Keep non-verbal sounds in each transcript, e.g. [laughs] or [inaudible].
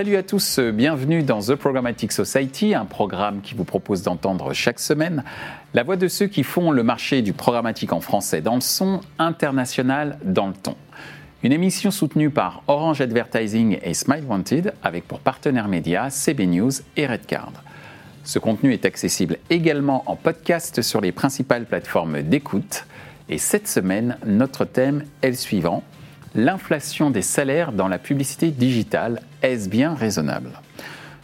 Salut à tous, bienvenue dans The Programmatic Society, un programme qui vous propose d'entendre chaque semaine la voix de ceux qui font le marché du programmatique en français dans le son, international dans le ton. Une émission soutenue par Orange Advertising et Smile Wanted avec pour partenaires médias CB News et Redcard. Ce contenu est accessible également en podcast sur les principales plateformes d'écoute. Et cette semaine, notre thème est le suivant l'inflation des salaires dans la publicité digitale, est-ce bien raisonnable?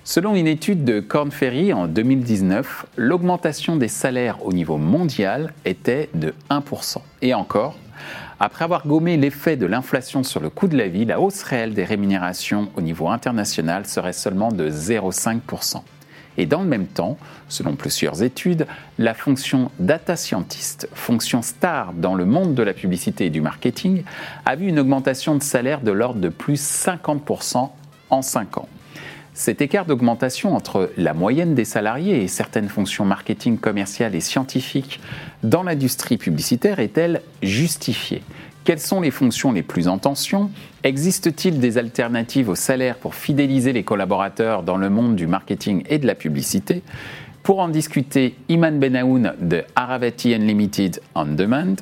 Selon une étude de Corn Ferry en 2019, l'augmentation des salaires au niveau mondial était de 1%. Et encore, après avoir gommé l'effet de l'inflation sur le coût de la vie, la hausse réelle des rémunérations au niveau international serait seulement de 0,5%. Et dans le même temps, selon plusieurs études, la fonction data scientist, fonction star dans le monde de la publicité et du marketing, a vu une augmentation de salaire de l'ordre de plus 50% en 5 ans. Cet écart d'augmentation entre la moyenne des salariés et certaines fonctions marketing commerciales et scientifiques dans l'industrie publicitaire est-elle justifiée? Quelles sont les fonctions les plus en tension? Existe-t-il des alternatives au salaire pour fidéliser les collaborateurs dans le monde du marketing et de la publicité? Pour en discuter, Iman Benaoun de Aravati Unlimited On Demand,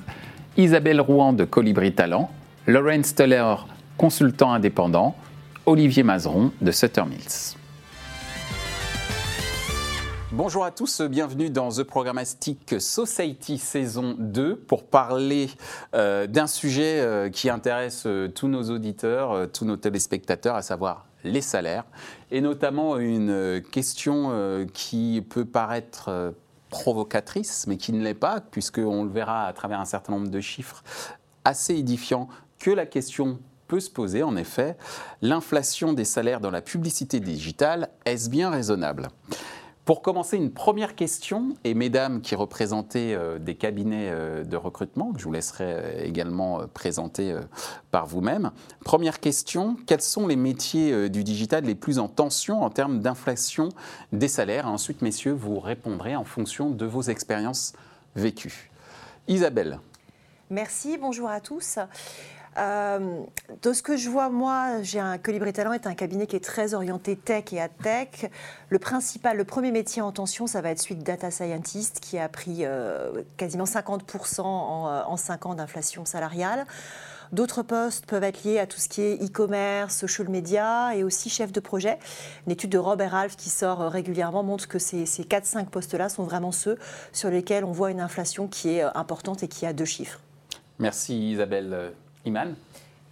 Isabelle Rouen de Colibri Talent, Lawrence Stoller, consultant indépendant, Olivier Mazeron de Sutter Mills. Bonjour à tous, bienvenue dans The Programmatic Society saison 2 pour parler euh, d'un sujet euh, qui intéresse euh, tous nos auditeurs, tous nos téléspectateurs, à savoir les salaires, et notamment une question qui peut paraître provocatrice, mais qui ne l'est pas, puisqu'on le verra à travers un certain nombre de chiffres assez édifiants, que la question peut se poser, en effet, l'inflation des salaires dans la publicité digitale, est-ce bien raisonnable? Pour commencer, une première question, et mesdames qui représentaient euh, des cabinets euh, de recrutement, que je vous laisserai euh, également présenter par vous-même. Première question, quels sont les métiers du digital les plus en tension en termes d'inflation des salaires? Ensuite, messieurs, vous répondrez en fonction de vos expériences vécues. Isabelle. Merci, bonjour à tous. Euh, de ce que je vois, moi, j'ai un Colibri Talent est un cabinet qui est très orienté tech et ad tech. Le principal, le premier métier en tension, ça va être celui de data scientist, qui a pris euh, quasiment 50% en, euh, en 5 ans d'inflation salariale. D'autres postes peuvent être liés à tout ce qui est e-commerce, social media et aussi chef de projet. Une étude de Robert Ralph qui sort régulièrement montre que ces, ces 4-5 postes-là sont vraiment ceux sur lesquels on voit une inflation qui est importante et qui a deux chiffres. Merci Isabelle. Iman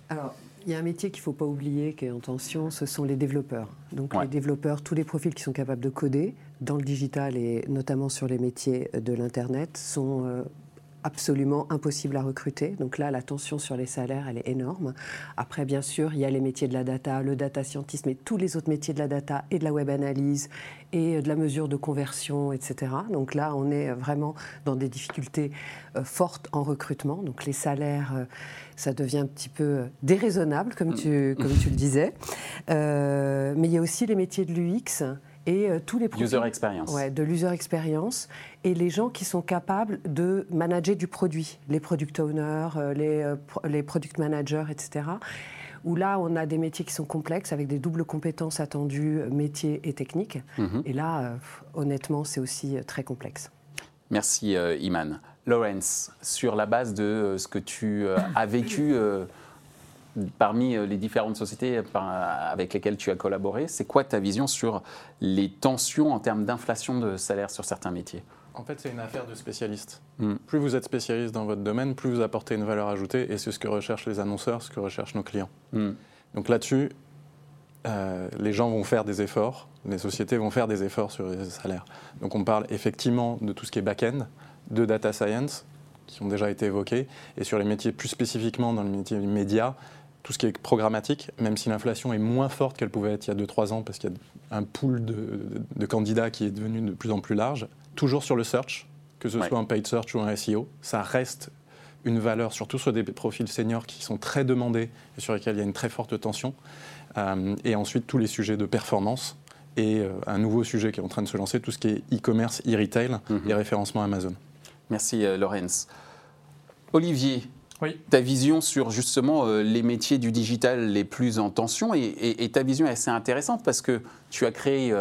Alors, il y a un métier qu'il ne faut pas oublier qui est en tension, ce sont les développeurs. Donc les développeurs, tous les profils qui sont capables de coder dans le digital et notamment sur les métiers de l'Internet sont euh, absolument impossibles à recruter. Donc là, la tension sur les salaires, elle est énorme. Après, bien sûr, il y a les métiers de la data, le data scientist, mais tous les autres métiers de la data et de la web analyse et de la mesure de conversion, etc. Donc là, on est vraiment dans des difficultés euh, fortes en recrutement. Donc les salaires, euh, ça devient un petit peu déraisonnable, comme tu, comme tu le disais. Euh, mais il y a aussi les métiers de l'UX et tous les user experience. Ouais, de l'user experience et les gens qui sont capables de manager du produit, les product owners, les, les product managers, etc où là, on a des métiers qui sont complexes, avec des doubles compétences attendues, métiers et techniques. Mhm. Et là, euh, honnêtement, c'est aussi euh, très complexe. Merci, euh, Iman. Lawrence, sur la base de ce que tu as vécu parmi les différentes sociétés avec lesquelles tu as collaboré, c'est quoi ta vision sur les tensions en termes d'inflation de salaire sur certains métiers? En fait, c'est une affaire de spécialiste. Hmm. Plus vous êtes spécialiste dans votre domaine, plus vous apportez une valeur ajoutée, et c'est ce que recherchent les annonceurs, ce que recherchent nos clients. Hmm. Donc là-dessus, euh, les gens vont faire des efforts, les sociétés vont faire des efforts sur les salaires. Donc on parle effectivement de tout ce qui est back-end, de data science, qui ont déjà été évoqués, et sur les métiers plus spécifiquement dans le métier média, tout ce qui est programmatique, même si l'inflation est moins forte qu'elle pouvait être il y a 2-3 ans, parce qu'il y a un pool de, candidats qui est devenu de plus en plus large, toujours sur le search, que ce soit un paid search ou un SEO, ça reste une valeur, surtout sur des profils seniors qui sont très demandés et sur lesquels il y a une très forte tension. Euh, et ensuite, tous les sujets de performance et euh, un nouveau sujet qui est en train de se lancer, tout ce qui est e-commerce, e-retail mhm. et référencement Amazon. Merci, euh, Laurence. Olivier, ta vision sur justement les métiers du digital les plus en tension. Et, ta vision est assez intéressante parce que tu as créé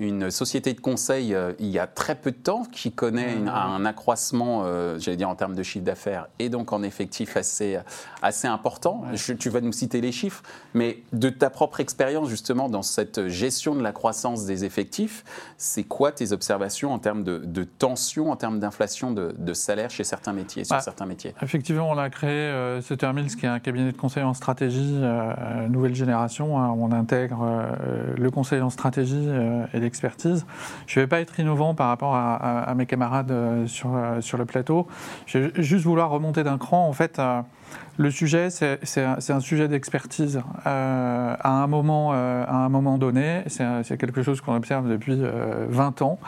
une société de conseil euh, il y a très peu de temps qui connaît un accroissement, euh, j'allais dire en termes de chiffre d'affaires et donc en effectif assez, assez important. tu vas nous citer les chiffres, mais de ta propre expérience justement dans cette gestion de la croissance des effectifs, c'est quoi tes observations en termes de, de tension, en termes d'inflation de, de salaire chez certains métiers, sur bah, certains métiers? Effectivement, on a créé euh, ce Termils qui est un cabinet de conseil en stratégie nouvelle génération. Hein, on intègre le conseil en stratégie et les expertise. Je ne vais pas être innovant par rapport à, mes camarades euh, sur, euh, sur le plateau. Je vais juste vouloir remonter d'un cran. En fait, euh, le sujet, c'est un, sujet d'expertise. à, un moment, à un moment donné, c'est quelque chose qu'on observe depuis 20 ans,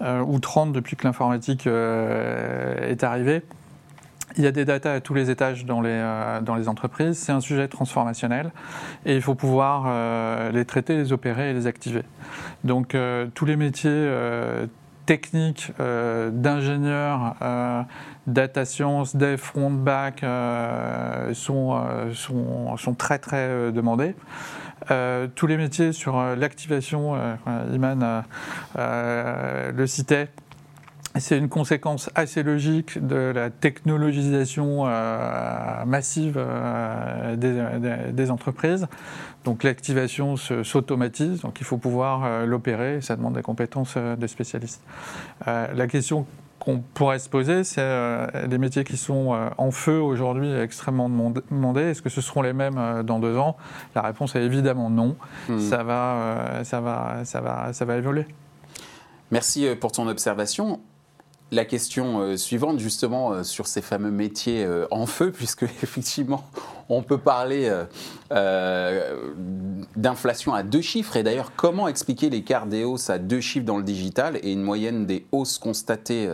ou 30 depuis que l'informatique est arrivée. Il y a des datas à tous les étages dans les, euh, dans les entreprises. C'est un sujet transformationnel et il faut pouvoir euh, les traiter, les opérer et les activer. Donc euh, tous les métiers techniques d'ingénieurs, data science, dev, front, back sont, sont, sont, très très demandés. tous les métiers sur l'activation, Iman le citait, c'est une conséquence assez logique de la technologisation euh, massive euh, des, entreprises. Donc l'activation s'automatise, donc il faut pouvoir euh, l'opérer, ça demande des compétences de spécialistes. la question qu'on pourrait se poser, c'est les métiers qui sont en feu aujourd'hui extrêmement demandés, est-ce que ce seront les mêmes dans deux ans? La réponse est évidemment non. Hmm. Ça, va, ça, va, ça, va, ça va évoluer. Merci pour ton observation la question euh, suivante, justement, euh, sur ces fameux métiers euh, en feu, [laughs] puisque effectivement, on peut parler d'inflation à deux chiffres. Et d'ailleurs, comment expliquer l'écart des hausses à deux chiffres dans le digital et une moyenne des hausses constatées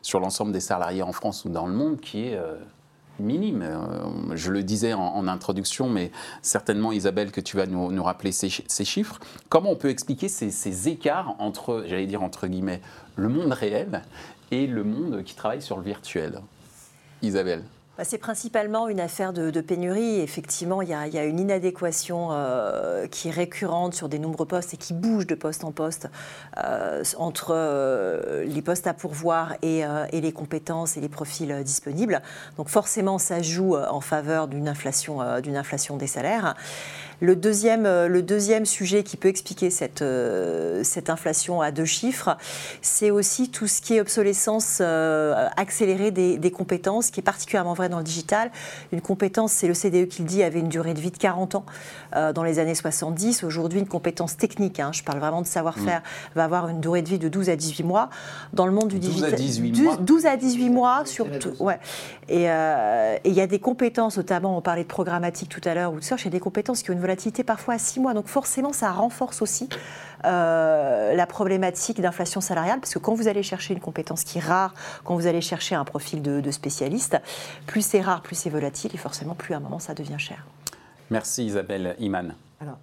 sur l'ensemble des salariés en France ou dans le monde qui est minime? Je le disais en, introduction, mais certainement Isabelle que tu vas nous, rappeler ces, chiffres. Comment on peut expliquer ces, ces écarts entre, j'allais dire entre guillemets, le monde réel et le monde qui travaille sur le virtuel. Isabelle bah, c'est principalement une affaire de, pénurie. Effectivement, il y, a, une inadéquation euh, qui est récurrente sur des nombreux postes et qui bouge de poste en poste euh, entre euh, les postes à pourvoir et, les compétences et les profils disponibles. Donc forcément, ça joue en faveur d'une inflation des salaires. Le deuxième, euh, le deuxième sujet qui peut expliquer cette, euh, cette inflation à deux chiffres, c'est aussi tout ce qui est obsolescence euh, accélérée des, des, compétences, qui est particulièrement vrai dans le digital. Une compétence, c'est le CDE qui le dit, avait une durée de vie de 40 ans dans les années 70. Aujourd'hui, une compétence technique, hein, je parle vraiment de savoir-faire, mmh. va avoir une durée de vie de 12 à 18 mois. Dans le monde du digital. 18 mois 12 à 18 mois, surtout. Ouais. Et il y a des compétences, notamment, on parlait de programmatique tout à l'heure ou de search, il y a des compétences qui ont une volatilité parfois à six mois. Donc forcément, ça renforce aussi euh, la problématique d'inflation salariale, parce que quand vous allez chercher une compétence qui est rare, quand vous allez chercher un profil de, spécialiste, plus c'est rare, plus c'est volatile, et forcément, plus à un moment, ça devient cher. Merci Isabelle Iman. Alors,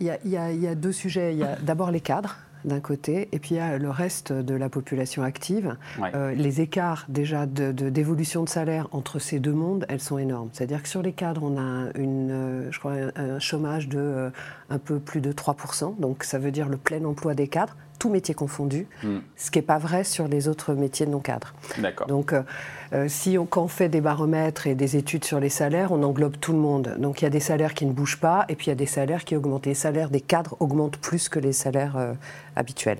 il y, y, a deux sujets. Il y a d'abord les cadres d'un côté, et puis il y a le reste de la population active. Euh, les écarts déjà d'évolution de, de, salaire entre ces deux mondes, elles sont énormes. C'est-à-dire que sur les cadres, on a une, euh, je crois, un, chômage de euh, un peu plus de 3%, donc ça veut dire le plein emploi des cadres, tout métier confondu, hmm. ce qui n'est pas vrai sur les autres métiers non cadres. Donc, euh, euh, si on, quand on fait des baromètres et des études sur les salaires, on englobe tout le monde. Donc, il y a des salaires qui ne bougent pas, et puis il y a des salaires qui augmentent. Les salaires des cadres augmentent plus que les salaires euh, habituels.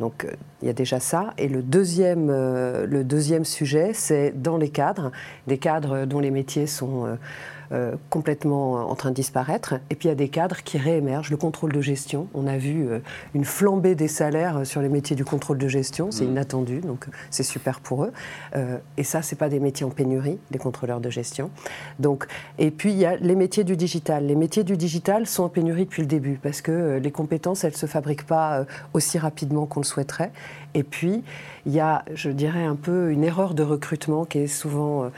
Donc il y a déjà ça. Et le deuxième, le deuxième sujet, c'est dans les cadres, des cadres dont les métiers sont euh, complètement en train de disparaître. Et puis il y a des cadres qui réémergent. Le contrôle de gestion, on a vu euh, une flambée des salaires sur les métiers du contrôle de gestion, c'est mmh. inattendu, donc c'est super pour eux. Euh, et ça, c'est pas des métiers en pénurie, les contrôleurs de gestion. Donc, et puis il y a les métiers du digital. Les métiers du digital sont en pénurie depuis le début parce que les compétences, elles se fabriquent pas aussi rapidement qu'on le souhaiterait. Et puis il y a, je dirais, un peu une erreur de recrutement qui est souvent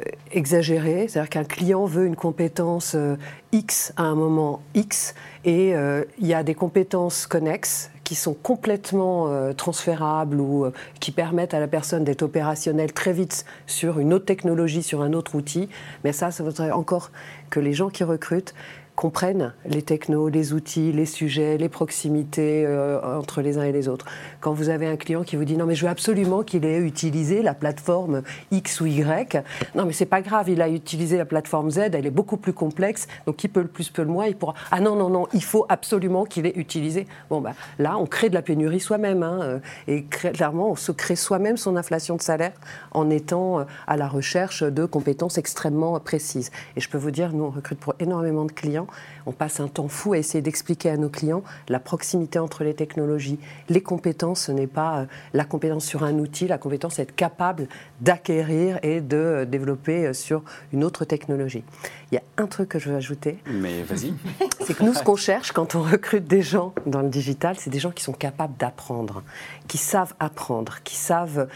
euh, exagéré, c'est-à-dire qu'un client veut une compétence euh, X à un moment X, et euh, il y a des compétences connexes qui sont complètement transférables ou qui permettent à la personne d'être opérationnelle très vite sur une autre technologie, sur un autre outil. Mais ça, ça voudrait encore que les gens qui recrutent comprennent les technos, les outils, les sujets, les proximités euh, entre les uns et les autres. Quand vous avez un client qui vous dit non mais je veux absolument qu'il ait utilisé la plateforme X ou Y, non mais c'est pas grave, il a utilisé la plateforme Z, elle est beaucoup plus complexe, donc qui peut le plus peut le moins, il pourra ah non non non, il faut absolument qu'il ait utilisé. Bon bah là on crée de la pénurie soi-même hein, euh, et clairement on se crée soi-même son inflation de salaire en étant euh, à la recherche de compétences extrêmement précises. Et je peux vous dire, nous on recrute pour énormément de clients on passe un temps fou à essayer d'expliquer à nos clients la proximité entre les technologies. Les compétences, ce n'est pas euh, la compétence sur un outil, la compétence, c'est être capable d'acquérir et de euh, développer euh, sur une autre technologie. Il y a un truc que je veux ajouter. Mais vas-y. [laughs] C'est que nous, ce qu'on cherche quand on recrute des gens dans le digital, c'est des gens qui sont capables d'apprendre, qui savent apprendre, qui savent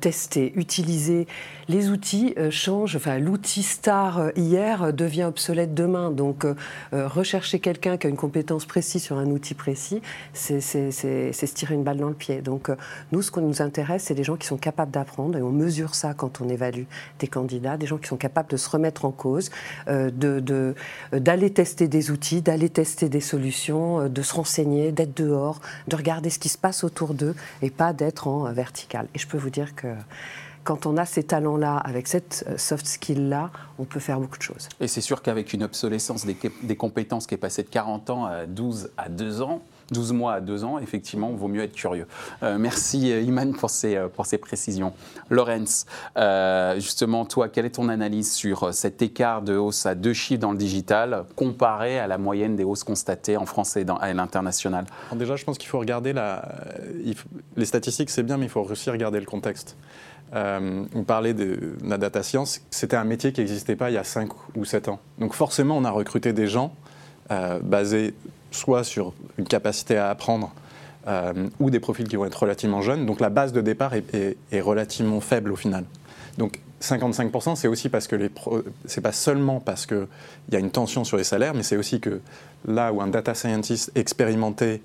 tester, utiliser. Les outils changent. Enfin, l'outil star hier devient obsolète demain. Donc, rechercher quelqu'un qui a une compétence précise sur un outil précis, c'est se tirer une balle dans le pied. Donc, nous, ce qu'on nous intéresse, c'est des gens qui sont capables d'apprendre, et on mesure ça quand on évalue des candidats, des gens qui sont capables de se remettre en cause d'aller de, tester des outils, d'aller tester des solutions, euh, de se renseigner, d'être dehors, de regarder ce qui se passe autour d'eux et pas d'être en vertical. Et je peux vous dire que quand on a ces talents-là, avec cette euh, soft skill-là, on peut faire beaucoup de choses. Et c'est sûr qu'avec une obsolescence des, des, compétences qui est passée de 40 ans à 12 à 2 ans, 12 mois à 2 ans, effectivement, il vaut mieux être curieux. Euh, merci euh, Iman pour ces, pour ces précisions. Lorenz, justement, toi, quelle est ton analyse sur cet écart de hausse à deux chiffres dans le digital comparé à la moyenne des hausses constatées en France et dans, à l'international? Déjà, je pense qu'il faut regarder la, les statistiques, c'est bien, mais il faut aussi regarder le contexte. On parlait de, la data science, c'était un métier qui n'existait pas il y a 5 ou 7 ans. Donc forcément, on a recruté des gens basés soit sur une capacité à apprendre euh, ou des profils qui vont être relativement jeunes. Donc la base de départ est, relativement faible au final. Donc 55%, c'est aussi parce que c'est pas seulement parce qu'il y a une tension sur les salaires, mais c'est aussi que là où un data scientist expérimenté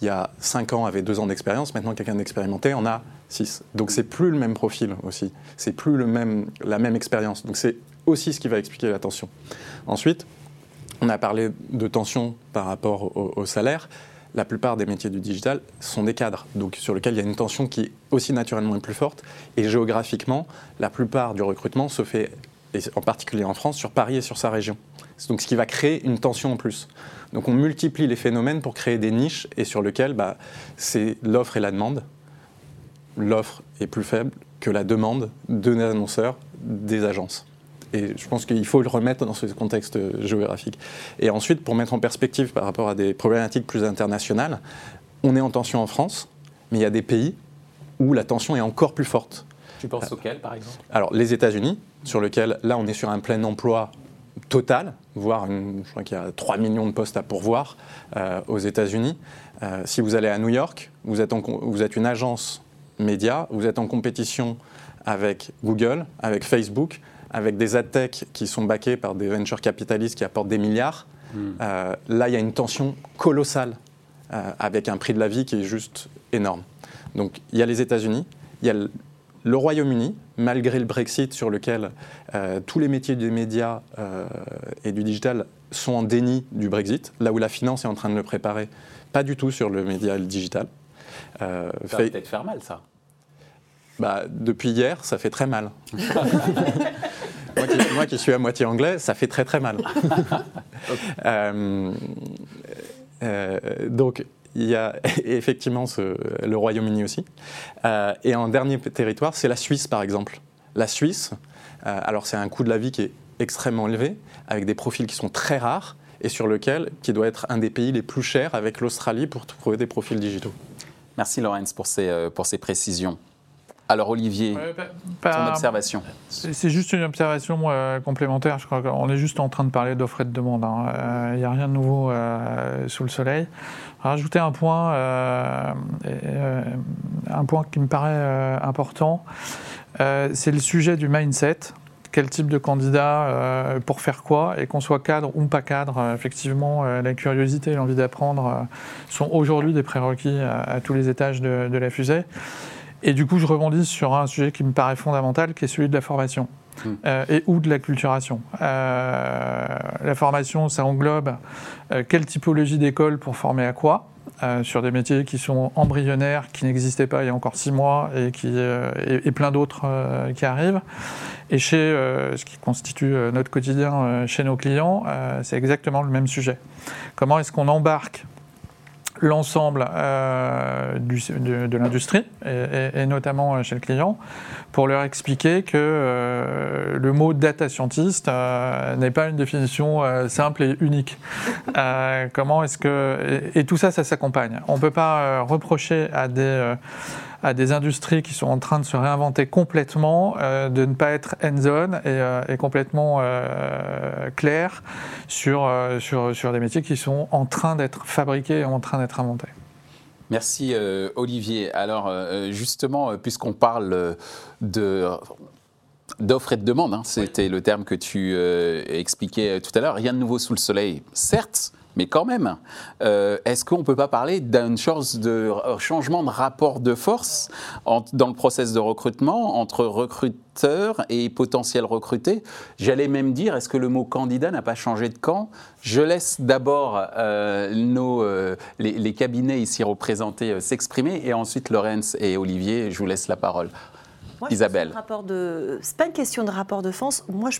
il y a 5 ans avait 2 ans d'expérience, maintenant quelqu'un d'expérimenté en a 6. Donc c'est plus le même profil aussi, c'est plus le même, la même expérience. Donc c'est aussi ce qui va expliquer la tension. Ensuite, on a parlé de tension par rapport au, salaire. La plupart des métiers du digital sont des cadres, donc sur lesquels il y a une tension qui aussi naturellement est plus forte. Et géographiquement, la plupart du recrutement se fait, en particulier en France, sur Paris et sur sa région. Donc ce qui va créer une tension en plus. Donc on multiplie les phénomènes pour créer des niches et sur lesquelles bah, c'est l'offre et la demande. L'offre est plus faible que la demande de annonceurs, des agences. Et je pense qu'il faut le remettre dans ce contexte géographique. Et ensuite, pour mettre en perspective par rapport à des problématiques plus internationales, on est en tension en France, mais il y a des pays où la tension est encore plus forte. Tu penses auxquels, par exemple? Alors, les États-Unis, sur lequel, là, on est sur un plein emploi total, voire je crois qu'il y a 3 millions de postes à pourvoir euh, aux États-Unis. Euh, si vous allez à New York, vous êtes, vous êtes une agence média, vous êtes en compétition avec Google, avec Facebook, avec des ad-tech qui sont backés par des venture capitalistes qui apportent des milliards, hmm. euh, là, il y a une tension colossale euh, avec un prix de la vie qui est juste énorme. Donc, il y a les États-Unis, il y a le, Royaume-Uni, malgré le Brexit sur lequel euh, tous les métiers des médias et du digital sont en déni du Brexit, là où la finance est en train de le préparer, pas du tout sur le média et le digital. ça va peut-être faire mal, ça. Bah, depuis hier, ça fait très mal. [laughs] moi, qui, suis à moitié anglais, ça fait très très mal. [laughs] Euh, euh, donc, il y a [laughs] effectivement le Royaume-Uni aussi. Euh, et en dernier territoire, c'est la Suisse, par exemple. La Suisse, alors c'est un coût de la vie qui est extrêmement élevé, avec des profils qui sont très rares, et sur lequel, qui doit être un des pays les plus chers avec l'Australie pour trouver des profils digitaux. Merci Laurence pour ces, pour ces précisions. Alors Olivier, ton observation C'est juste une observation moi, complémentaire. Je crois qu'on est juste en train de parler d'offres et de demande. Hein. Euh, il n'y a rien de nouveau euh, sous le soleil. Rajouter un point, euh, un point qui me paraît important, c'est le sujet du mindset. quel type de candidat, pour faire quoi, et qu'on soit cadre ou pas cadre, effectivement, la curiosité et l'envie d'apprendre sont aujourd'hui des prérequis à, tous les étages de, de la fusée. Et du coup, je rebondis sur un sujet qui me paraît fondamental, qui est celui de la formation. Hmm. Euh, et ou de la culturation. Euh, la formation, ça englobe euh, quelle typologie d'école pour former à quoi sur des métiers qui sont embryonnaires, qui n'existaient pas il y a encore six mois et, qui, et, plein d'autres qui arrivent. Et chez ce qui constitue notre quotidien chez nos clients, c'est exactement le même sujet. Comment est-ce qu'on embarque l'ensemble euh, de, l'industrie, et, notamment euh, chez le client, pour leur expliquer que euh, le mot data scientist n'est pas une définition simple et unique. comment est-ce que... Et, et, tout ça, ça s'accompagne. On ne peut pas reprocher à des à des industries qui sont en train de se réinventer complètement, euh, de ne pas être hands-on et, euh, complètement euh, clair sur, sur, sur des métiers qui sont en train d'être fabriqués et en train d'être inventés. Merci Olivier. Alors justement, puisqu'on parle de d'offres et de demande, hein, c'était le terme que tu expliquais tout à l'heure, rien de nouveau sous le soleil, certes, mais quand même, euh, est-ce qu'on ne peut pas parler de changement de rapport de force dans le process de recrutement entre recruteurs et potentiels recrutés? J'allais même dire, est-ce que le mot candidat n'a pas changé de camp? Je laisse d'abord euh, euh, les, cabinets ici représentés s'exprimer. Et ensuite Lorenz et Olivier, je vous laisse la parole. Isabelle. Ce n'est pas une question de rapport de force. Moi,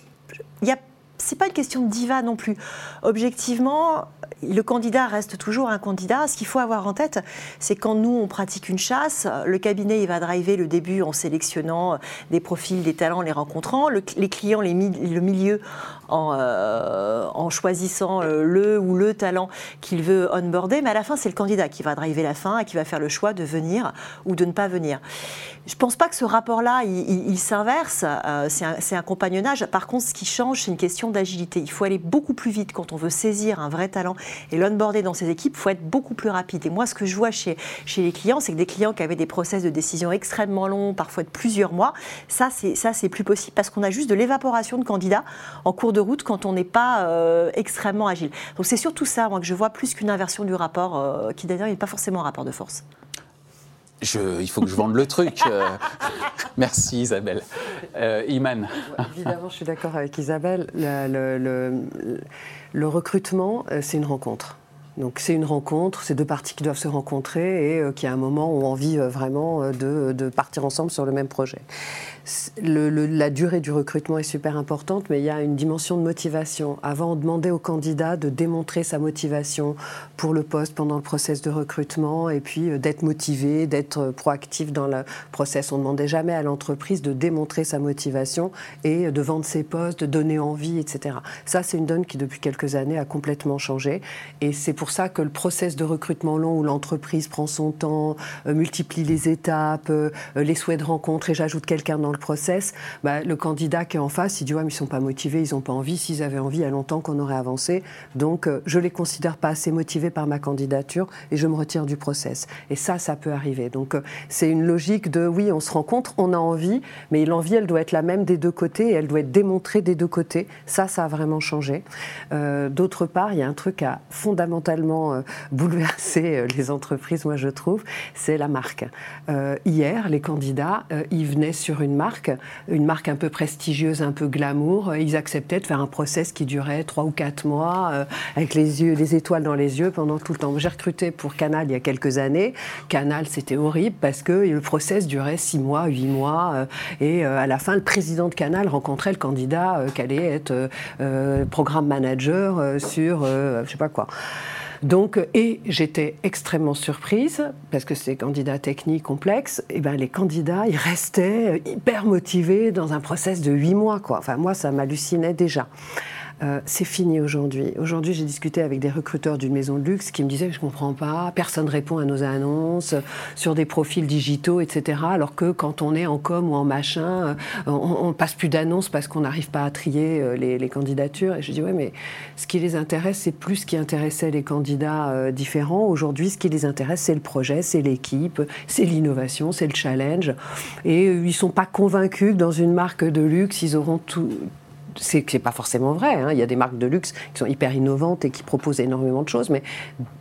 il y a c'est pas une question de diva non plus. Objectivement, le candidat reste toujours un candidat. Ce qu'il faut avoir en tête, c'est quand nous, on pratique une chasse, le cabinet, il va driver le début en sélectionnant des profils, des talents, les rencontrant, les clients, le milieu en, euh, en choisissant euh, le ou le talent qu'il veut onboarder. Mais à la fin, c'est le candidat qui va driver la fin et qui va faire le choix de venir ou de ne pas venir. Je ne pense pas que ce rapport-là, il, s'inverse. Euh, c'est un, compagnonnage. Par contre, ce qui change, c'est une question d'agilité. Il faut aller beaucoup plus vite quand on veut saisir un vrai talent et l'onboarder dans ses équipes. Il faut être beaucoup plus rapide. Et moi, ce que je vois chez, les clients, c'est que des clients qui avaient des process de décision extrêmement longs, parfois de plusieurs mois, ça, c'est plus possible parce qu'on a juste de l'évaporation de candidats en cours de route quand on n'est pas euh, extrêmement agile. Donc c'est surtout ça, moi, que je vois plus qu'une inversion du rapport, euh, qui d'ailleurs n'est pas forcément un rapport de force. Je, il faut que je vende le truc. Euh. merci Isabelle. Iman. Évidemment, je suis d'accord avec Isabelle. Le, recrutement, c'est une rencontre. Donc c'est une rencontre, c'est deux parties qui doivent se rencontrer et qui à un moment ont envie vraiment de, partir ensemble sur le même projet la durée du recrutement est super importante, mais il y a une dimension de motivation. Avant, on demandait au candidat de démontrer sa motivation pour le poste pendant le process de recrutement et puis euh, d'être motivé, d'être proactif dans le process. On ne demandait jamais à l'entreprise de démontrer sa motivation et de vendre ses postes, de donner envie, etc. Ça, c'est une donne qui, depuis quelques années, a complètement changé. Et c'est pour ça que le process de recrutement long où l'entreprise prend son temps, euh, multiplie les étapes, euh, les souhaits de rencontre et j'ajoute quelqu'un dans le process, bah, le candidat qui est en face, il dit ouais, mais ils sont pas motivés, ils n'ont pas envie. S'ils avaient envie, il y a longtemps qu'on aurait avancé. Donc, je euh, je les considère pas assez motivés par ma candidature et je me retire du process. Et ça, ça peut arriver. Donc, euh, c'est une logique de oui, on se rencontre, on a envie, mais l'envie, elle doit être la même des deux côtés et elle doit être démontrée des deux côtés. Ça, ça a vraiment changé. Euh, d'autre part, il y a un truc à fondamentalement bouleverser les entreprises, moi je trouve, c'est la marque. hier, les candidats, ils venaient sur une marque une marque un peu prestigieuse, un peu glamour. Ils acceptaient de faire un process qui durait trois ou quatre mois, euh, avec les yeux, les étoiles dans les yeux pendant tout le temps. J'ai recruté pour Canal il y a quelques années. Canal, c'était horrible parce que le process durait six mois, huit mois, euh, et euh, à la fin, le président de Canal rencontrait le candidat qui allait être programme manager sur, je sais pas quoi. Donc, et j'étais extrêmement surprise, parce que c'est candidats techniques complexes, et ben les candidats, ils restaient hyper motivés dans un process de huit mois. Quoi. Enfin, moi, ça m'hallucinait déjà. Euh, c'est fini aujourd'hui. Aujourd'hui, j'ai discuté avec des recruteurs d'une maison de luxe qui me disaient Je ne comprends pas, personne répond à nos annonces sur des profils digitaux, etc. Alors que quand on est en com ou en machin, on, ne passe plus d'annonces parce qu'on n'arrive pas à trier les, candidatures. Et je dis Ouais, mais ce qui les intéresse, c'est plus ce qui intéressait les candidats différents. Aujourd'hui, ce qui les intéresse, c'est le projet, c'est l'équipe, c'est l'innovation, c'est le challenge. Et ils ne sont pas convaincus que dans une marque de luxe, ils auront tout, c'est pas forcément vrai. Hein. Il y a des marques de luxe qui sont hyper innovantes et qui proposent énormément de choses, mais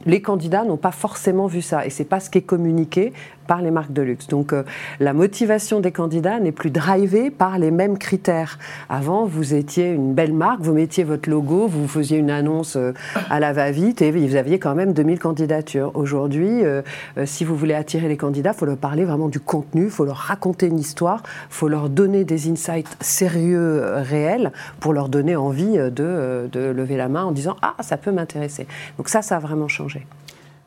les candidats n'ont pas forcément vu ça. Et c'est pas ce qui est communiqué par les marques de luxe. Donc euh, la motivation des candidats n'est plus drivée par les mêmes critères. Avant, vous étiez une belle marque, vous mettiez votre logo, vous faisiez une annonce euh, à la va-vite et vous aviez quand même 2000 candidatures. Aujourd'hui, euh, si vous voulez attirer les candidats, il faut leur parler vraiment du contenu, il faut leur raconter une histoire, il faut leur donner des insights sérieux, réels, pour leur donner envie de, de lever la main en disant Ah, ça peut m'intéresser. Donc ça, ça a vraiment changé.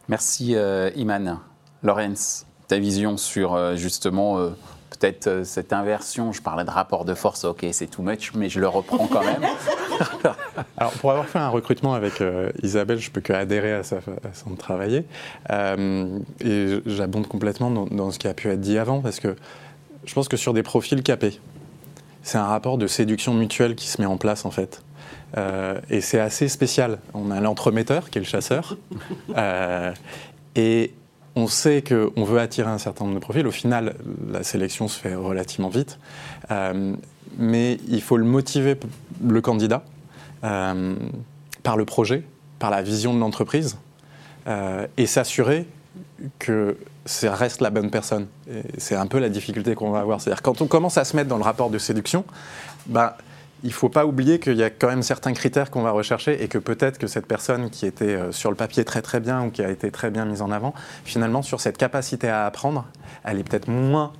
Merci Iman. Laurence ta vision sur euh, justement euh, peut-être euh, cette inversion. Je parlais de rapport de force, ok, c'est too much, mais je le reprends quand même. [laughs] Alors, pour avoir fait un recrutement avec Isabelle, je peux que adhérer à sa façon de travailler. et j'abonde complètement dans, ce qui a pu être dit avant, parce que je pense que sur des profils capés, c'est un rapport de séduction mutuelle qui se met en place, en fait. et c'est assez spécial. On a l'entremetteur, qui est le chasseur. et on sait qu'on veut attirer un certain nombre de profils. Au final, la sélection se fait relativement vite. Euh, mais il faut le motiver, le candidat, euh, par le projet, par la vision de l'entreprise, euh, et s'assurer que reste la bonne personne. C'est un peu la difficulté qu'on va avoir. C'est-à-dire quand on commence à se mettre dans le rapport de séduction, ben, il ne faut pas oublier qu'il y a quand même certains critères qu'on va rechercher et que peut-être que cette personne qui était euh, sur le papier très très bien ou qui a été très bien mise en avant, finalement sur cette capacité à apprendre, elle est peut-être moins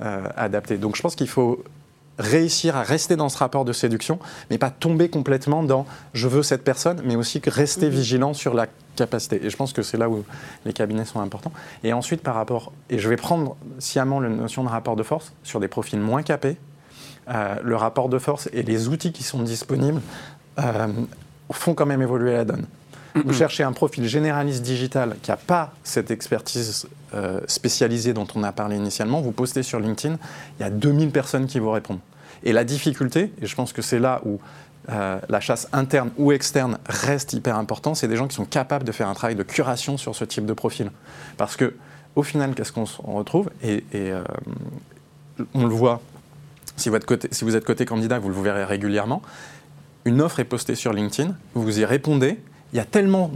euh, adaptée. Donc je pense qu'il faut réussir à rester dans ce rapport de séduction, mais pas tomber complètement dans je veux cette personne, mais aussi rester mhm. vigilant sur la capacité. Et je pense que c'est là où les cabinets sont importants. Et ensuite, par rapport, et je vais prendre sciemment la notion de rapport de force sur des profils moins capés, euh, le rapport de force et les outils qui sont disponibles euh, font quand même évoluer la donne. Vous cherchez un profil généraliste digital qui n'a pas cette expertise euh, spécialisée dont on a parlé initialement, vous postez sur LinkedIn, il y a 2000 personnes qui vous répondent. Et la difficulté, et je pense que c'est là où la chasse interne ou externe reste hyper important, c'est des gens qui sont capables de faire un travail de curation sur ce type de profil. Parce que, au final, qu'est-ce qu'on retrouve? Et, on le voit si vous, êtes côté, si vous êtes côté candidat, vous le verrez régulièrement. Une offre est postée sur LinkedIn, vous y répondez. Il y a tellement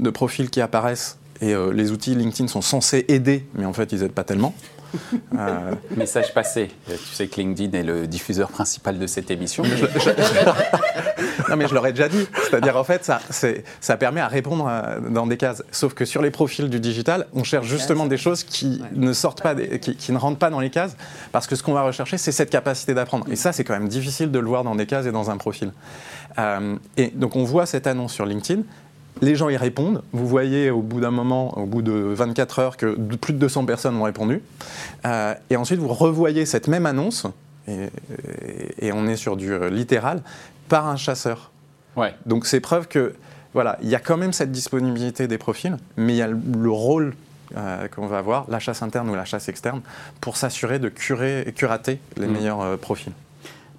de profils qui apparaissent et euh, les outils LinkedIn sont censés aider, mais en fait, ils n'aident pas tellement. Euh, Message passé. Tu sais que LinkedIn est le diffuseur principal de cette émission. [laughs] non, mais je l'aurais déjà dit. C'est-à-dire, en fait, ça, ça permet à répondre euh, dans des cases. Sauf que sur les profils du digital, on cherche justement des choses qui ne sortent pas, qui, ne rentrent pas dans les cases, parce que ce qu'on va rechercher, c'est cette capacité d'apprendre. Et ça, c'est quand même difficile de le voir dans des cases et dans un profil. Euh, et donc, on voit cette annonce sur LinkedIn les gens y répondent. Vous voyez au bout d'un moment, au bout de 24 heures, que plus de 200 personnes ont répondu. Euh, et ensuite, vous revoyez cette même annonce, et, on est sur du euh, littéral, par un chasseur. Ouais. Donc c'est preuve que voilà, il y a quand même cette disponibilité des profils, mais il y a le rôle euh, qu'on va avoir, la chasse interne ou la chasse externe, pour s'assurer de curer, curater les mmh. meilleurs profils.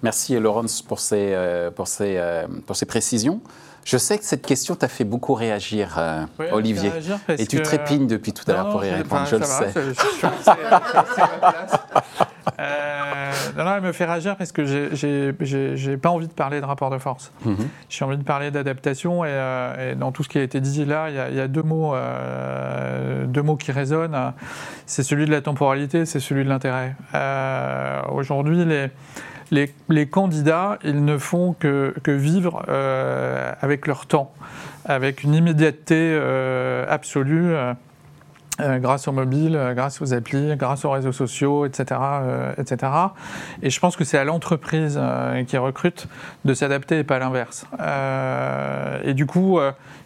Merci Laurence pour ces, pour ces, pour ces précisions. Je sais que cette question t'a fait beaucoup réagir, euh, Olivier. et tu trépignes depuis tout à l'heure pour y répondre, je le sais. Euh, non, elle me fait réagir parce que j'ai pas envie de parler de rapport de force. Mhm. J'ai envie de parler d'adaptation euh, et, dans tout ce qui a été dit là, il y a, deux, mots, deux mots qui résonnent. C'est celui de la temporalité, c'est celui de l'intérêt. Aujourd'hui, les les, candidats, ils ne font que, vivre euh, avec leur temps, avec une immédiateté euh, absolue. Euh, grâce au mobile, grâce aux applis, grâce aux réseaux sociaux, etc. etc. Et je pense que c'est à l'entreprise qui recrute de s'adapter et pas l'inverse. et du coup,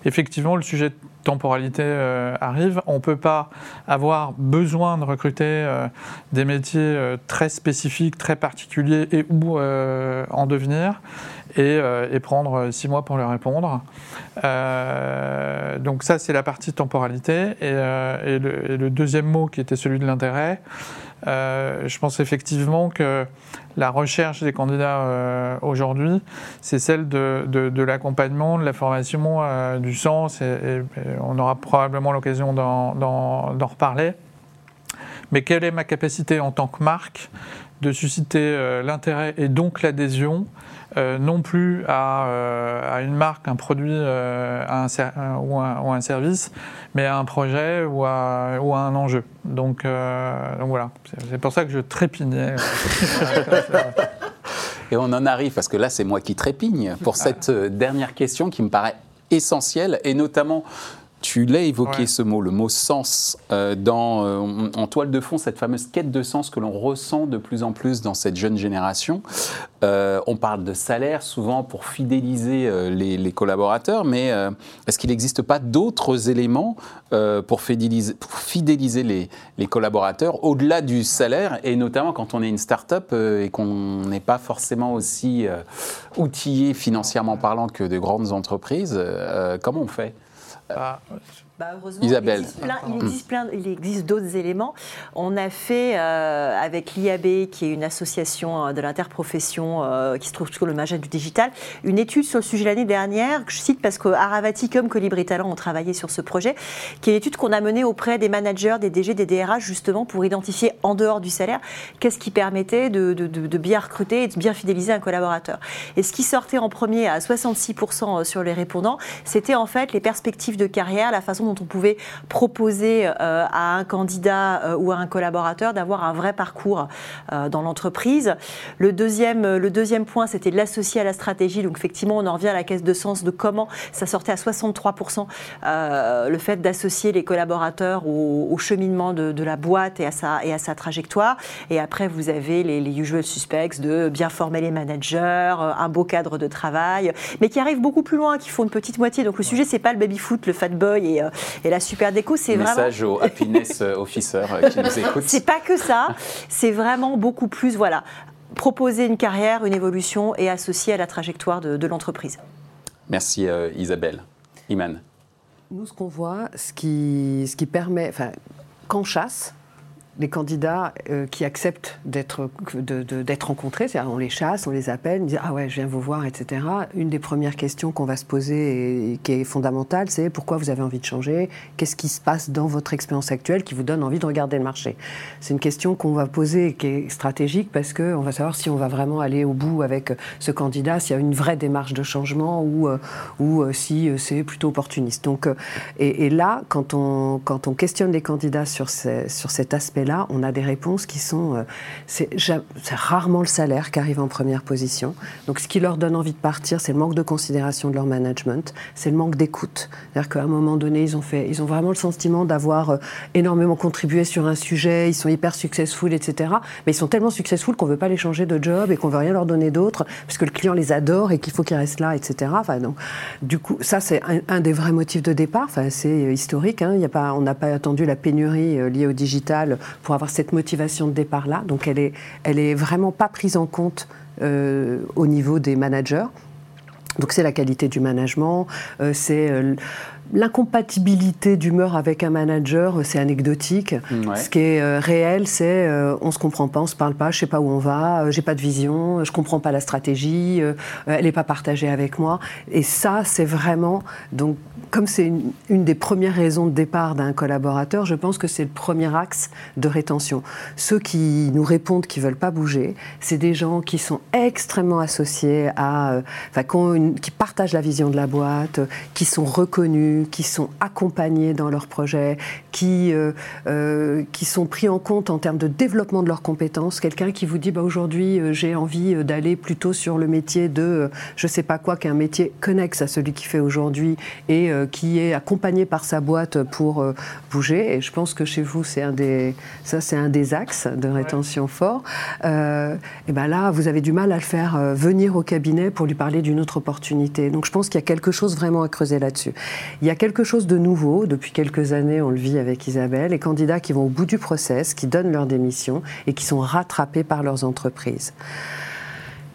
effectivement, le sujet de temporalité euh, arrive. On ne peut pas avoir besoin de recruter euh, des métiers euh, très spécifiques, très particuliers et ou en devenir. Et, prendre six mois pour leur répondre. donc ça, c'est la partie temporalité. Et, le, deuxième mot qui était celui de l'intérêt, je pense effectivement que la recherche des candidats aujourd'hui, c'est celle de, l'accompagnement, de la formation, du sens, et, on aura probablement l'occasion d'en reparler mais quelle est ma capacité en tant que marque de susciter euh, l'intérêt et donc l'adhésion, euh, non plus à, euh, à, une marque, un produit un, ou, un, service, mais à un projet ou à, ou à un enjeu. Donc, donc voilà, c'est pour ça que je trépignais. [laughs] et on en arrive, parce que là c'est moi qui trépigne, pour cette dernière question qui me paraît essentielle, et notamment tu l'as évoqué ce mot, le mot sens, euh, dans, euh, en toile de fond, cette fameuse quête de sens que l'on ressent de plus en plus dans cette jeune génération. Euh, on parle de salaire souvent pour fidéliser les, collaborateurs, mais est-ce qu'il n'existe pas d'autres éléments pour fidéliser, pour fidéliser les, les collaborateurs au-delà du salaire, et notamment quand on est une start-up et qu'on n'est pas forcément aussi outillé financièrement parlant que de grandes entreprises Comment on fait? uh, bah, bah, Isabelle. Il existe, plein, il existe, d'autres éléments. On a fait euh, avec l'IAB, qui est une association euh, de l'interprofession euh, qui se trouve sur le marché du digital, une étude sur le sujet l'année dernière, que je cite parce que Aravati comme Colibri Talent ont travaillé sur ce projet, qui est une étude qu'on a menée auprès des managers, des DG, des DRH, justement pour identifier en dehors du salaire qu'est-ce qui permettait de, de, bien recruter et de bien fidéliser un collaborateur. Et ce qui sortait en premier à 66% sur les répondants, c'était en fait les perspectives de carrière, la façon dont on pouvait proposer euh, à un candidat euh, ou à un collaborateur d'avoir un vrai parcours euh, dans l'entreprise. Le deuxième, le deuxième point, c'était de l'associer à la stratégie. Donc effectivement, on en revient à la caisse de sens de comment ça sortait à 63% le fait d'associer les collaborateurs au, cheminement de, la boîte et à, sa, et à sa trajectoire. Et après, vous avez les, les usual suspects de bien former les managers, un beau cadre de travail, mais qui arrivent beaucoup plus loin, qui font une petite moitié. Donc le sujet, c'est pas le baby foot, le fat boy et, et la super déco, c'est vraiment. Message aux happiness officers euh, qui nous [laughs] écoutent. C'est pas que ça, c'est vraiment beaucoup plus, voilà, proposer une carrière, une évolution et associer à la trajectoire de, l'entreprise. Merci euh, Isabelle. Iman. Nous, ce qu'on voit, ce qui, ce qui permet, enfin, qu'en chasse, les candidats euh, qui acceptent d'être rencontrés, c'est-à-dire on les chasse, on les appelle, on dit ah ouais je viens vous voir, etc. Une des premières questions qu'on va se poser et qui est fondamentale, c'est pourquoi vous avez envie de changer, qu'est-ce qui se passe dans votre expérience actuelle qui vous donne envie de regarder le marché? C'est une question qu'on va poser qui est stratégique parce que on va savoir si on va vraiment aller au bout avec ce candidat, s'il y a une vraie démarche de changement ou euh, ou euh, si c'est plutôt opportuniste. Donc et, et, là quand on quand on questionne les candidats sur sur cet aspect là, on a des réponses qui sont. Euh, c'est rarement le salaire qui arrive en première position. Donc, ce qui leur donne envie de partir, c'est le manque de considération de leur management, c'est le manque d'écoute. C'est-à-dire qu'à un moment donné, ils ont, fait, ils ont vraiment le sentiment d'avoir euh, énormément contribué sur un sujet, ils sont hyper successful, etc. Mais ils sont tellement successful qu'on ne veut pas les changer de job et qu'on ne veut rien leur donner d'autre, parce que le client les adore et qu'il faut qu'ils restent là, etc. Enfin, donc, du coup, ça, c'est un, des vrais motifs de départ. Enfin, c'est euh, historique. Hein. Il a pas, on n'a pas attendu la pénurie liée au digital pour avoir cette motivation de départ-là. Donc elle est, elle est vraiment pas prise en compte euh, au niveau des managers. Donc c'est la qualité du management, euh, c'est euh, L'incompatibilité d'humeur avec un manager, c'est anecdotique. Ce qui est euh, réel, c'est euh, on se comprend pas, on se parle pas, je sais pas où on va, euh, j'ai pas de vision, je comprends pas la stratégie, elle n'est pas partagée avec moi. Et ça, c'est vraiment donc comme c'est une, une, des premières raisons de départ d'un collaborateur, je pense que c'est le premier axe de rétention. Ceux qui nous répondent qui veulent pas bouger, c'est des gens qui sont extrêmement associés à, enfin, qui partagent la vision de la boîte, qui sont reconnus qui sont accompagnés dans leurs projets, qui, euh, euh, qui sont pris en compte en termes de développement de leurs compétences. Quelqu'un qui vous dit bah, aujourd'hui euh, j'ai envie d'aller plutôt sur le métier de je sais pas quoi, qui est un métier connexe à celui qu'il fait aujourd'hui et qui est accompagné par sa boîte pour bouger. Et je pense que chez vous c'est un des ça c'est un des axes de rétention fort. et ben là vous avez du mal à le faire venir au cabinet pour lui parler d'une autre opportunité. Donc je pense qu'il y a quelque chose vraiment à creuser là-dessus. Il y a quelque chose de nouveau, depuis quelques années, on le vit avec Isabelle, les candidats qui vont au bout du process, qui donnent leur démission et qui sont rattrapés par leurs entreprises.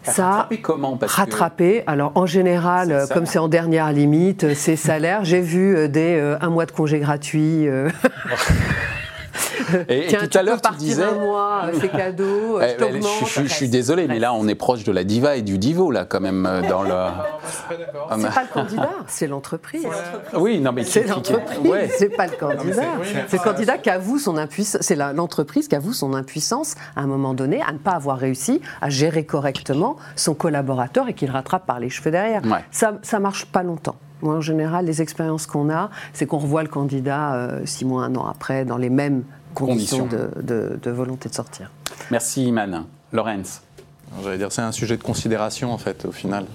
Ça, rattraper comment? Parce Rattraper, alors en général, comme c'est en dernière limite, c'est salaire. J'ai vu des un mois de congé gratuit. [laughs] Et, tout à l'heure, tu disais. Un mois, c'est cadeau, eh, ben, je, suis désolé, mais là, on est proche de la diva et du divo, là, quand même, euh, dans le. C'est pas le candidat, c'est l'entreprise. Oui, non, mais c'est l'entreprise, c'est pas le candidat. C'est le candidat qui avoue son impuissance, c'est l'entreprise qui avoue son impuissance à un moment donné à ne pas avoir réussi à gérer correctement son collaborateur et qu'il rattrape par les cheveux derrière. Ça, ça marche pas longtemps. Moi, en général, les expériences qu'on a, c'est qu'on revoit le candidat euh, six mois, un an après, dans les mêmes conditions, De, volonté de sortir. Merci Iman. Lorenz J'allais dire, c'est un sujet de considération en fait, au final.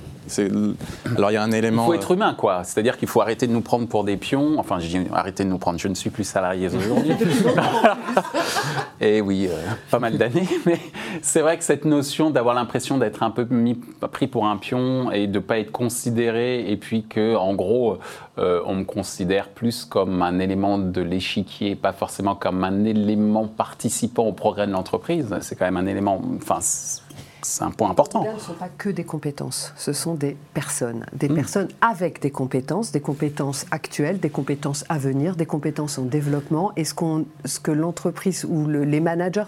Alors il y a un élément. Il faut être humain, quoi. C'est-à-dire qu'il faut arrêter de nous prendre pour des pions. Enfin, je dis arrêter de nous prendre. Je ne suis plus salarié aujourd'hui. [laughs] et [laughs] oui, euh, pas mal d'années. [laughs] Mais c'est vrai que cette notion d'avoir l'impression d'être un peu mis, pris pour un pion et de ne pas être considéré, et puis que, en gros, euh, on me considère plus comme un élément de l'échiquier, pas forcément comme un élément participant au progrès de l'entreprise. C'est quand même un élément. Enfin, c'est un point important. Ce ne sont pas que des compétences, ce sont des personnes. Des hmm. personnes avec des compétences, des compétences actuelles, des compétences à venir, des compétences en développement. Et ce, ce que l'entreprise ou les managers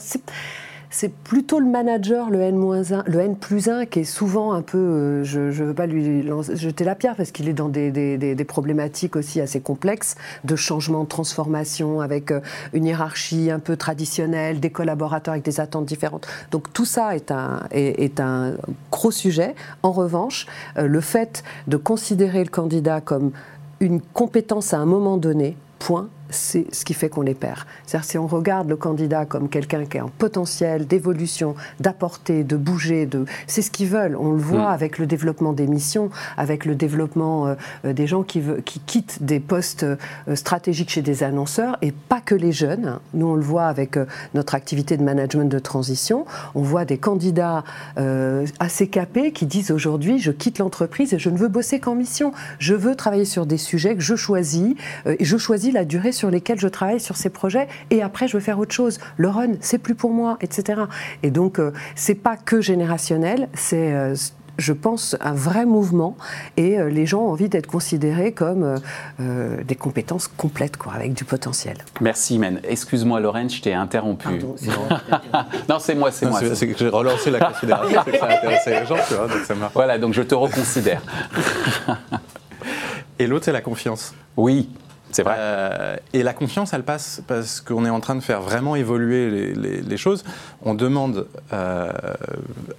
c'est plutôt le manager, le N-1, le N plus 1, qui est souvent un peu, euh, je ne veux pas lui jeter la pierre parce qu'il est dans des, problématiques aussi assez complexes de changement, de transformation avec euh, une hiérarchie un peu traditionnelle, des collaborateurs avec des attentes différentes. Donc tout ça est un, est, un gros sujet. En revanche, euh, le fait de considérer le candidat comme une compétence à un moment donné, point, c'est ce qui fait qu'on les perd. C'est-à-dire si on regarde le candidat comme quelqu'un qui a un potentiel d'évolution, d'apporter, de bouger, de... c'est ce qu'ils veulent. On le voit mm. avec le développement des missions, avec le développement euh, des gens qui, qui, quittent des postes euh, stratégiques chez des annonceurs, et pas que les jeunes. Nous, on le voit avec euh, notre activité de management de transition. On voit des candidats assez capés qui disent aujourd'hui, je quitte l'entreprise et je ne veux bosser qu'en mission. Je veux travailler sur des sujets que je choisis, et je choisis la durée sur lesquels je travaille sur ces projets et après je veux faire autre chose. Le run, c'est plus pour moi, etc. Et donc, euh, c'est pas que générationnel, c'est euh, je pense, un vrai mouvement et euh, les gens ont envie d'être considérés comme des compétences complètes, quoi, avec du potentiel. Merci, Men. Excuse-moi, Lorraine, je t'ai interrompu. [laughs] non, c'est moi, c'est moi. C'est que j'ai relancé la considération, c'est que ça intéressait les gens, tu vois, donc ça marche. Voilà, donc je te reconsidère. et l'autre, c'est la confiance. Oui. C'est vrai. Euh, et la confiance, elle passe parce qu'on est en train de faire vraiment évoluer les, choses. On demande euh,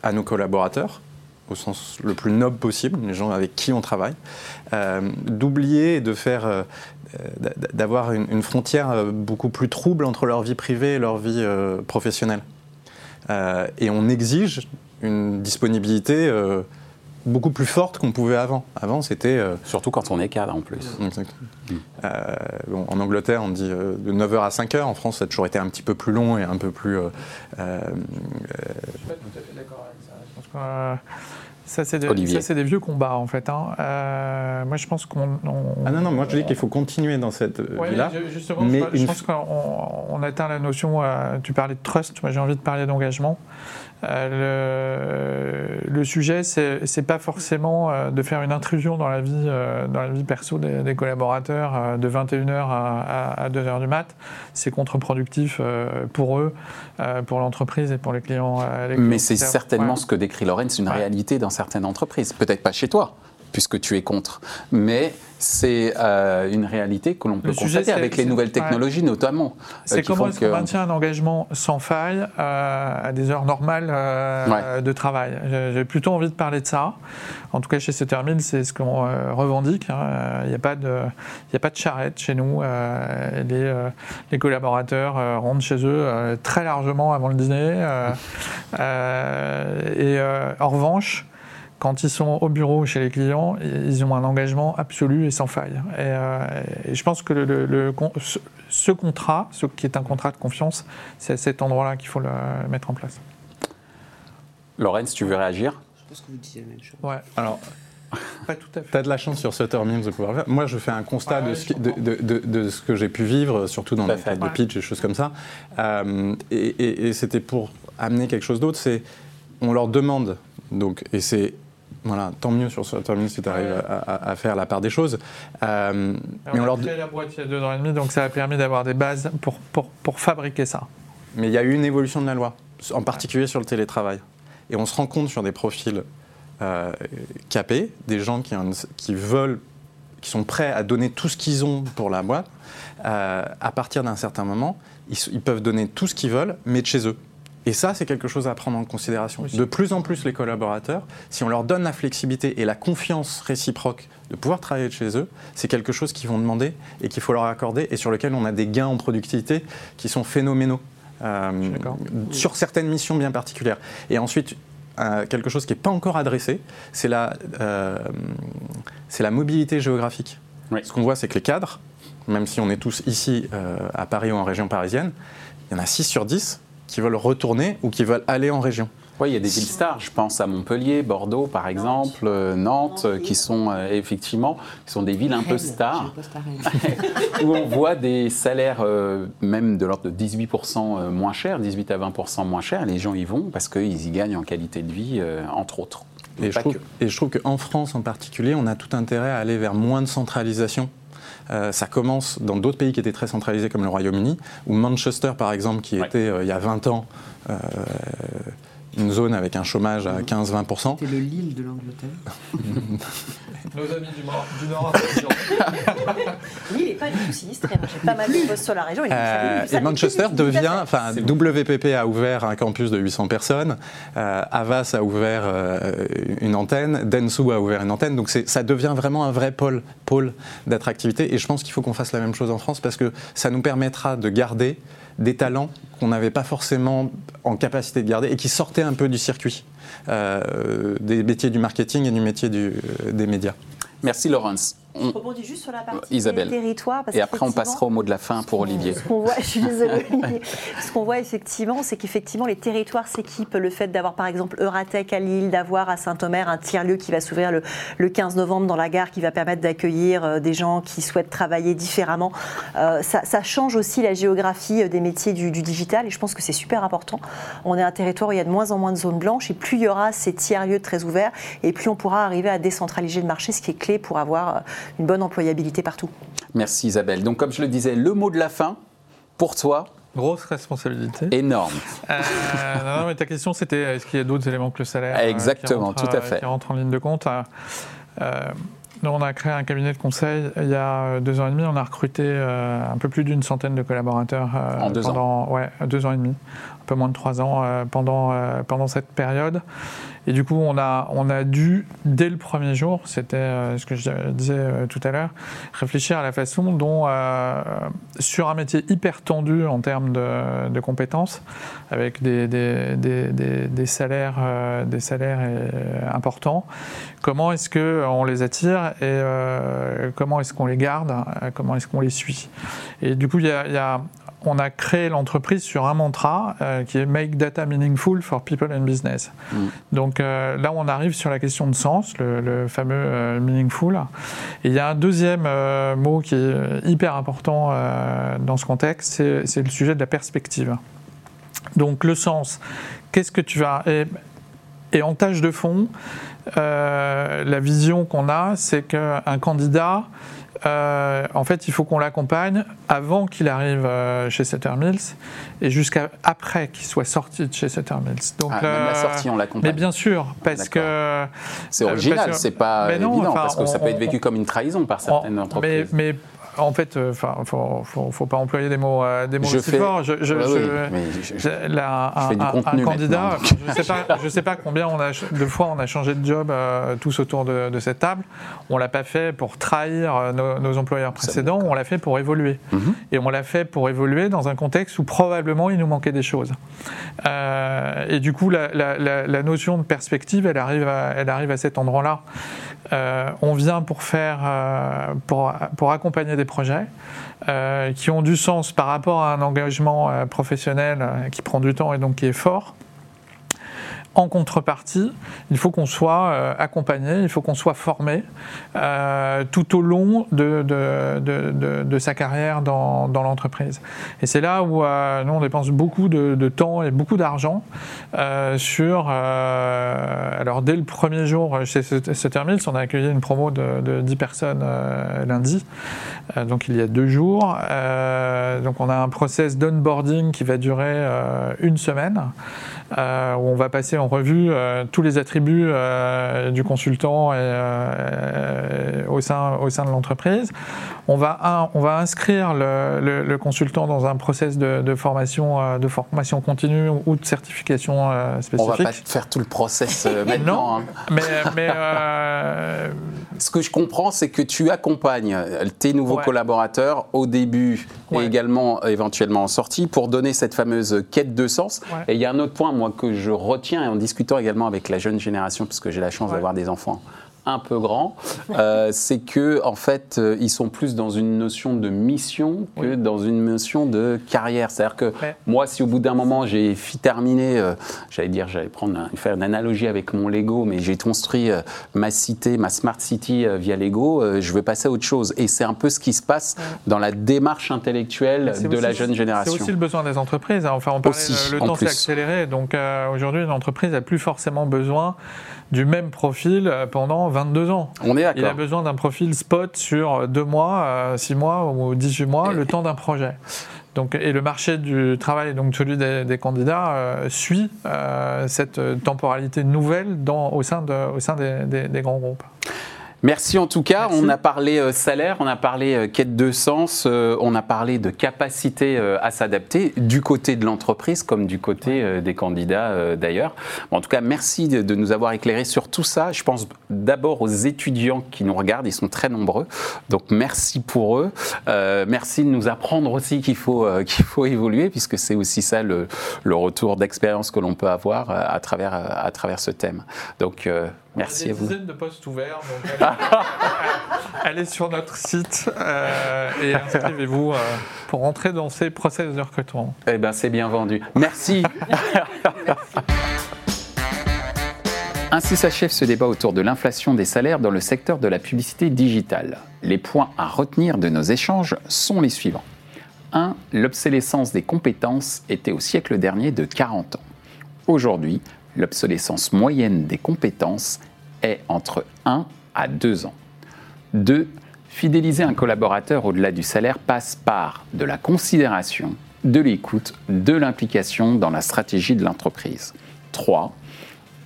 à nos collaborateurs, au sens le plus noble possible, les gens avec qui on travaille, euh, d'oublier et de faire, d'avoir une, une, frontière beaucoup plus trouble entre leur vie privée et leur vie professionnelle. et on exige une disponibilité beaucoup plus forte qu'on pouvait avant. Avant, c'était. Euh, Surtout quand on est cadre en plus. Euh, en Angleterre, on dit euh, de 9h à 5h. En France, ça a toujours été un petit peu plus long et un peu plus. Je suis pas tout à fait d'accord avec ça. Je pense que. Ça, c'est des, vieux combats, en fait. Hein. moi, je pense qu'on. Ah non, non, moi, je dis qu'il faut continuer dans cette vie-là. justement, mais je, pense qu'on atteint la notion. tu parlais de trust, moi, j'ai envie de parler d'engagement. Euh, le, le, sujet, c'est pas forcément euh, de faire une intrusion dans la vie, euh, dans la vie perso des, collaborateurs de 21h à, 2h du mat. C'est contre-productif pour eux, pour l'entreprise et pour les clients. Mais c'est certainement ce que décrit Lorraine, c'est une réalité dans certaines entreprises. Peut-être pas chez toi, puisque tu es contre. Mais c'est euh, une réalité que l'on peut constater avec les nouvelles technologies notamment. Euh, c'est comment est-ce qu'on maintient un engagement sans faille euh, à des heures normales de travail. J'ai plutôt envie de parler de ça. En tout cas, chez Cettermill, c'est ce qu'on revendique. Hein. Il n'y a, pas de, a pas de charrette chez nous. Les, les, collaborateurs rentrent chez eux très largement avant le dîner. [laughs] et en revanche, quand ils sont au bureau chez les clients, ils ont un engagement absolu et sans faille. Et, euh, je pense que le, ce contrat, ce qui est un contrat de confiance, c'est à cet endroit-là qu'il faut le mettre en place. Laurence, tu veux réagir? Je pense que vous disiez la même chose. Ouais. [laughs] Alors, pas tout à fait. Tu as de la chance sur Sutter Mims de pouvoir faire. Moi, je fais un constat de, ce de, ce que j'ai pu vivre, surtout dans les fêtes de pitch et choses comme ça. Euh, et, et c'était pour amener quelque chose d'autre, c'est on leur demande Donc, et c'est voilà, tant mieux sur tant mieux si tu arrives à, faire la part des choses. Euh, mais on, leur... créé la boîte il y a deux ans et demi, donc ça a permis d'avoir des bases pour, pour, pour, fabriquer ça. Mais il y a eu une évolution de la loi, en particulier sur le télétravail. Et on se rend compte sur des profils euh, capés, des gens qui, qui veulent, qui sont prêts à donner tout ce qu'ils ont pour la boîte, euh, à partir d'un certain moment, ils, peuvent donner tout ce qu'ils veulent, mais de chez eux. Et ça, c'est quelque chose à prendre en considération. De plus en plus, les collaborateurs, si on leur donne la flexibilité et la confiance réciproque de pouvoir travailler de chez eux, c'est quelque chose qu'ils vont demander et qu'il faut leur accorder et sur lequel on a des gains en productivité qui sont phénoménaux. Euh, sur certaines missions bien particulières. Et ensuite, euh, quelque chose qui n'est pas encore adressé, c'est la, euh, la mobilité géographique. Ce qu'on voit, c'est que les cadres, même si on est tous ici à Paris ou en région parisienne, il y en a 6 sur 10 qui veulent retourner ou qui veulent aller en région. Oui, il y a des villes stars. Je pense à Montpellier, Bordeaux, par exemple, Nantes, euh, qui sont euh, effectivement qui sont des villes un peu stars, [laughs] où on voit des salaires euh, même de l'ordre de 18% moins chers, 18 à 20% moins chers. Les gens y vont parce qu'ils y gagnent en qualité de vie, entre autres. Et je, trouve, et je, trouve, qu'en France en particulier, on a tout intérêt à aller vers moins de centralisation euh, ça commence dans d'autres pays qui étaient très centralisés comme le Royaume-Uni, ou Manchester par exemple, qui était euh, il y a 20 ans euh, une zone avec un chômage à 15-20%. C'était le Lille de l'Angleterre. [laughs] Nos amis du, Nord, du Nord Lille n'est [laughs] pas du tout sinistre. J'ai pas mal de postes sur la région. et Manchester devient, enfin, WPP a ouvert un campus de 800 personnes, Avas a ouvert une antenne, Densu a ouvert une antenne, donc ça devient vraiment un vrai pôle, pôle d'attractivité. Et je pense qu'il faut qu'on fasse la même chose en France parce que ça nous permettra de garder des talents qu'on n'avait pas forcément en capacité de garder et qui sortaient un peu du circuit euh, des métiers du marketing et du métier euh, des médias. Merci Laurence. Je rebondis juste sur la partie Isabelle. territoire. et après, on passera au mot de la fin pour Olivier. Ce qu'on voit, [laughs] je suis désolée, Ce qu'on voit effectivement, c'est qu'effectivement, les territoires s'équipent. Le fait d'avoir, par exemple, Euratech à Lille, d'avoir à Saint-Omer un tiers-lieu qui va s'ouvrir le, 15 novembre dans la gare, qui va permettre d'accueillir euh, des gens qui souhaitent travailler différemment. Euh, ça, change aussi la géographie euh, des métiers du, digital et je pense que c'est super important. On est un territoire où il y a de moins en moins de zones blanches et plus il y aura ces tiers-lieux très ouverts et plus on pourra arriver à décentraliser le marché, ce qui est clé pour avoir une bonne employabilité partout. Merci Isabelle. Donc comme je le disais, le mot de la fin, pour toi, Grosse responsabilité. Énorme. Euh, non, mais ta question, c'était est-ce qu'il y a d'autres éléments que le salaire euh, Exactement, tout à fait. qui rentrent en ligne de compte euh, nous, on a créé un cabinet de conseil il y a deux ans et demi. On a recruté un peu plus d'une centaine de collaborateurs en deux pendant ans. Ouais, deux ans et demi, peu moins de trois ans pendant, pendant cette période. Et du coup, on a, on a dû, dès le premier jour, c'était euh, ce que je disais euh, tout à l'heure, réfléchir à la façon dont, euh, sur un métier hyper tendu en termes de, compétences, avec des, des, des, salaires, des salaires importants, comment est-ce qu'on les attire et comment est-ce qu'on les garde, comment est-ce qu'on les suit. Et du coup, il y a on a créé l'entreprise sur un mantra euh, qui est Make Data Meaningful for People and Business. Mm. Donc euh, là, on arrive sur la question de sens, le, fameux euh, meaningful. Et il y a un deuxième mot qui est hyper important dans ce contexte, c'est le sujet de la perspective. Donc le sens, qu'est-ce que tu vas... Et, et en tâche de fond, la vision qu'on a, c'est qu'un candidat euh, en fait, il faut qu'on l'accompagne avant qu'il arrive euh, chez Sutter Mills et jusqu'à après qu'il soit sorti de chez Sutter Mills. Donc, ah, même la sortie, on l'accompagne. Mais bien sûr, parce que c'est original, c'est pas évident parce que ça peut être vécu comme une trahison par certaines entreprises. Mais, en fait, euh, enfin, faut, faut, pas employer des mots, euh, des mots aussi forts. Je, je, un, candidat, je sais pas, je sais pas combien on a, de fois on a changé de job euh, tous autour de, cette table. On l'a pas fait pour trahir nos, employeurs précédents. On l'a fait pour évoluer. Mhm. Et on l'a fait pour évoluer dans un contexte où probablement il nous manquait des choses. et du coup, la, la, notion de perspective, elle arrive à, elle arrive à cet endroit-là. on vient pour faire, pour, pour accompagner des projets euh, qui ont du sens par rapport à un engagement euh, professionnel euh, qui prend du temps et donc qui est fort en contrepartie, il faut qu'on soit euh, accompagné, il faut qu'on soit formé euh, tout au long de, de, sa carrière dans, dans l'entreprise. Et c'est là où euh, nous, on dépense beaucoup de, temps et beaucoup d'argent sur... alors, dès le premier jour chez Termils, on a accueilli une promo de, 10 personnes lundi, donc il y a deux jours. donc, on a un process d'onboarding qui va durer une semaine. Euh, où on va passer en revue euh, tous les attributs euh, du consultant au, sein, au sein de l'entreprise. On va, on va inscrire le, consultant dans un process de, formation, de formation continue ou de certification spécifique. On va pas faire tout le process [laughs] maintenant. Non, hein. mais, ce que je comprends, c'est que tu accompagnes tes nouveaux collaborateurs au début et également éventuellement en sortie pour donner cette fameuse quête de sens. Et il y a un autre point moi, que je retiens, et en discutant également avec la jeune génération, puisque j'ai la chance d'avoir des enfants un peu grand, euh, c'est que en fait, euh, ils sont plus dans une notion de mission que dans une notion de carrière. C'est-à-dire que moi, si au bout d'un moment j'ai terminé, euh, j'allais dire, j'allais prendre faire une analogie avec mon Lego, mais j'ai construit ma cité, ma smart city via Lego, je vais passer à autre chose. Et c'est un peu ce qui se passe dans la démarche intellectuelle de la jeune génération. C'est aussi le besoin des entreprises. Hein. Enfin, on parlait, le temps s'est accéléré, donc aujourd'hui, une entreprise n'a plus forcément besoin du même profil pendant 22 ans. On est Il a besoin d'un profil spot sur 2 mois, 6 mois ou 18 mois, le temps d'un projet. Donc, et le marché du travail, donc celui des, candidats, euh, suit euh, cette temporalité nouvelle dans, au sein, de, au sein des grands groupes. Merci en tout cas. On a parlé euh, salaire, on a parlé euh, quête de sens, euh, on a parlé de capacité à s'adapter du côté de l'entreprise comme du côté des candidats d'ailleurs. en tout cas, merci de, nous avoir éclairé sur tout ça. Je pense d'abord aux étudiants qui nous regardent, ils sont très nombreux. Donc merci pour eux. merci de nous apprendre aussi qu'il faut, qu'il faut évoluer puisque c'est aussi ça le, le retour d'expérience que l'on peut avoir à travers, à travers ce thème. Donc Merci à vous. Il y a des dizaines de postes ouverts, donc [laughs] allez, sur notre site euh, et inscrivez-vous euh, pour entrer dans ces process de recrutement. Eh bien, c'est bien vendu. Merci. [laughs] Ainsi s'achève ce débat autour de l'inflation des salaires dans le secteur de la publicité digitale. Les points à retenir de nos échanges sont les suivants. 1. L'obsolescence des compétences était au siècle dernier de 40 ans. Aujourd'hui, l'obsolescence moyenne des compétences est entre 1 à 2 ans. 2. Fidéliser un collaborateur au-delà du salaire passe par de la considération, de l'écoute, de l'implication dans la stratégie de l'entreprise. 3.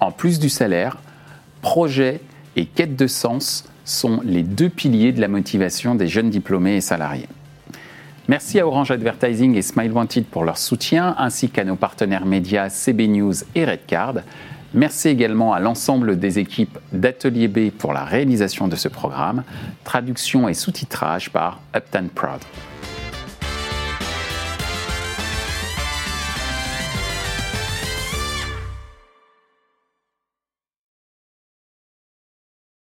En plus du salaire, projet et quête de sens sont les deux piliers de la motivation des jeunes diplômés et salariés. Merci à Orange Advertising et Smile Wanted pour leur soutien, ainsi qu'à nos partenaires médias CB News et Redcard. Merci également à l'ensemble des équipes d'Atelier B pour la réalisation de ce programme, traduction et sous-titrage par Upton Proud.